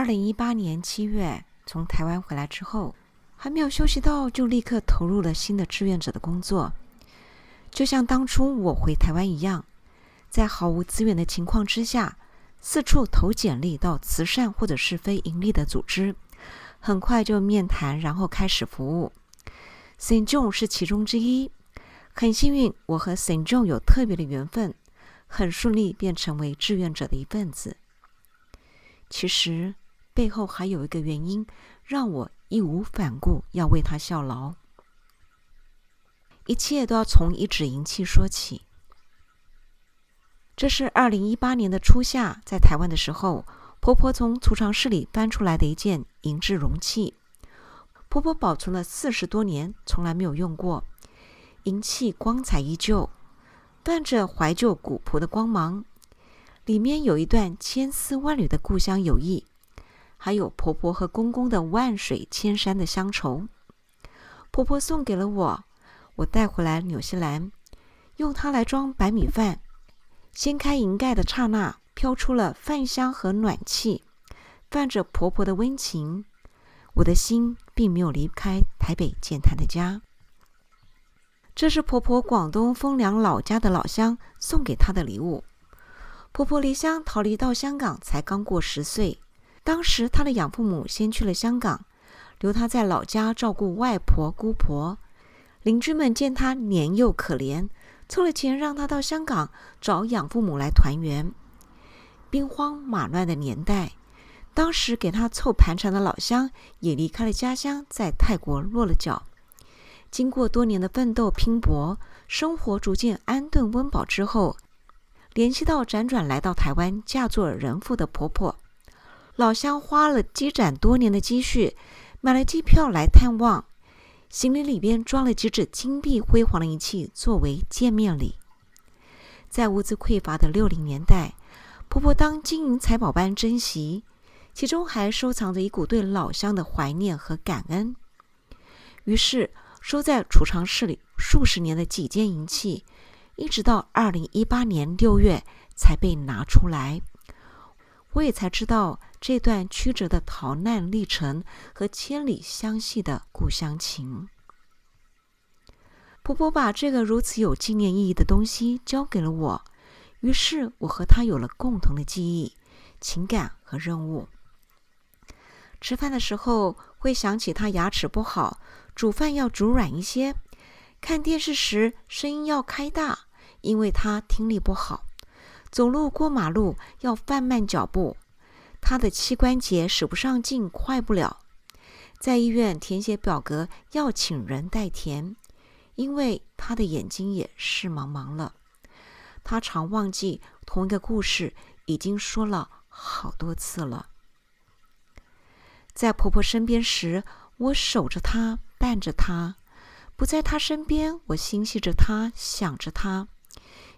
二零一八年七月从台湾回来之后，还没有休息到，就立刻投入了新的志愿者的工作。就像当初我回台湾一样，在毫无资源的情况之下，四处投简历到慈善或者是非盈利的组织，很快就面谈，然后开始服务。Saint John 是其中之一。很幸运，我和 Saint John 有特别的缘分，很顺利便成为志愿者的一份子。其实背后还有一个原因，让我义无反顾要为他效劳。一切都要从一纸银器说起。这是二零一八年的初夏，在台湾的时候，婆婆从储藏室里搬出来的一件银质容器。婆婆保存了四十多年，从来没有用过。银器光彩依旧，泛着怀旧古朴的光芒。里面有一段千丝万缕的故乡友谊，还有婆婆和公公的万水千山的乡愁。婆婆送给了我。我带回来纽西兰，用它来装白米饭。掀开银盖的刹那，飘出了饭香和暖气，泛着婆婆的温情。我的心并没有离开台北建潭的家。这是婆婆广东丰良老家的老乡送给她的礼物。婆婆离乡逃离到香港，才刚过十岁。当时他的养父母先去了香港，留他在老家照顾外婆姑婆。邻居们见他年幼可怜，凑了钱让他到香港找养父母来团圆。兵荒马乱的年代，当时给他凑盘缠的老乡也离开了家乡，在泰国落了脚。经过多年的奋斗拼搏，生活逐渐安顿温饱之后，联系到辗转来到台湾嫁做人妇的婆婆，老乡花了积攒多年的积蓄，买了机票来探望。行李里边装了几只金碧辉煌的银器作为见面礼。在物资匮乏的六零年代，婆婆当金银财宝般珍惜，其中还收藏着一股对老乡的怀念和感恩。于是，收在储藏室里数十年的几件银器，一直到二零一八年六月才被拿出来。我也才知道。这段曲折的逃难历程和千里相系的故乡情，婆婆把这个如此有纪念意义的东西交给了我，于是我和她有了共同的记忆、情感和任务。吃饭的时候会想起她牙齿不好，煮饭要煮软一些；看电视时声音要开大，因为她听力不好；走路过马路要放慢脚步。他的膝关节使不上劲，快不了。在医院填写表格要请人代填，因为他的眼睛也视茫茫了。他常忘记同一个故事已经说了好多次了。在婆婆身边时，我守着她，伴着她；不在她身边，我心系着她，想着她。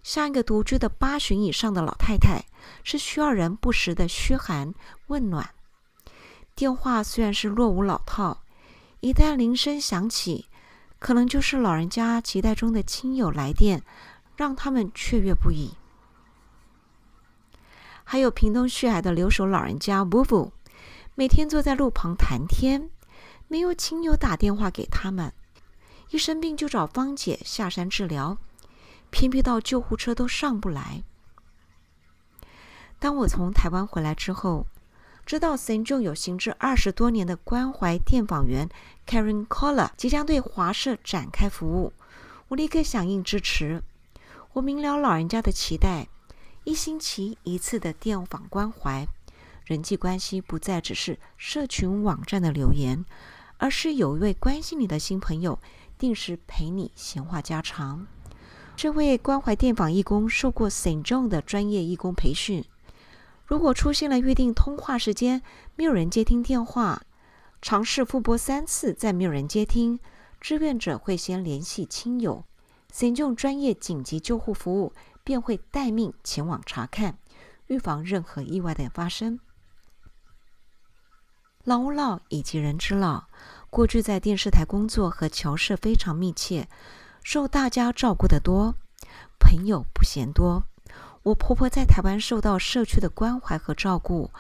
像一个独居的八旬以上的老太太，是需要人不时的嘘寒问暖。电话虽然是落伍老套，一旦铃声响起，可能就是老人家期待中的亲友来电，让他们雀跃不已。还有屏东旭海的留守老人家布布，每天坐在路旁谈天，没有亲友打电话给他们，一生病就找芳姐下山治疗。偏僻到救护车都上不来。当我从台湾回来之后，知道 Senjo 有行之二十多年的关怀电访员 Karen Collar 即将对华社展开服务，我立刻响应支持。我明了老人家的期待，一星期一次的电访关怀，人际关系不再只是社群网站的留言，而是有一位关心你的新朋友，定时陪你闲话家常。这位关怀电访义工受过 s t John 的专业义工培训。如果出现了预定通话时间没有人接听电话，尝试复拨三次再没有人接听，志愿者会先联系亲友 s t John 专业紧急救护服务便会待命前往查看，预防任何意外的发生。老吾老以及人之老，过去在电视台工作和侨社非常密切。受大家照顾的多，朋友不嫌多。我婆婆在台湾受到社区的关怀和照顾，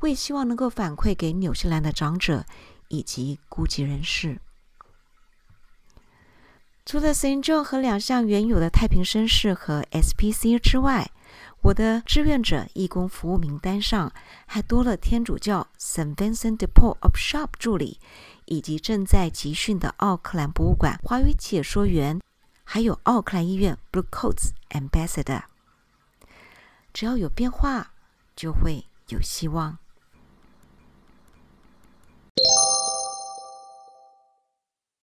我也希望能够反馈给纽西兰的长者以及孤寂人士。除了 Saint John 和两项原有的太平绅士和 SPC 之外，我的志愿者义工服务名单上还多了天主教 Saint Vincent de Paul of Shop 助理，以及正在集训的奥克兰博物馆华语解说员，还有奥克兰医院 Blue Coats Ambassador。只要有变化，就会有希望。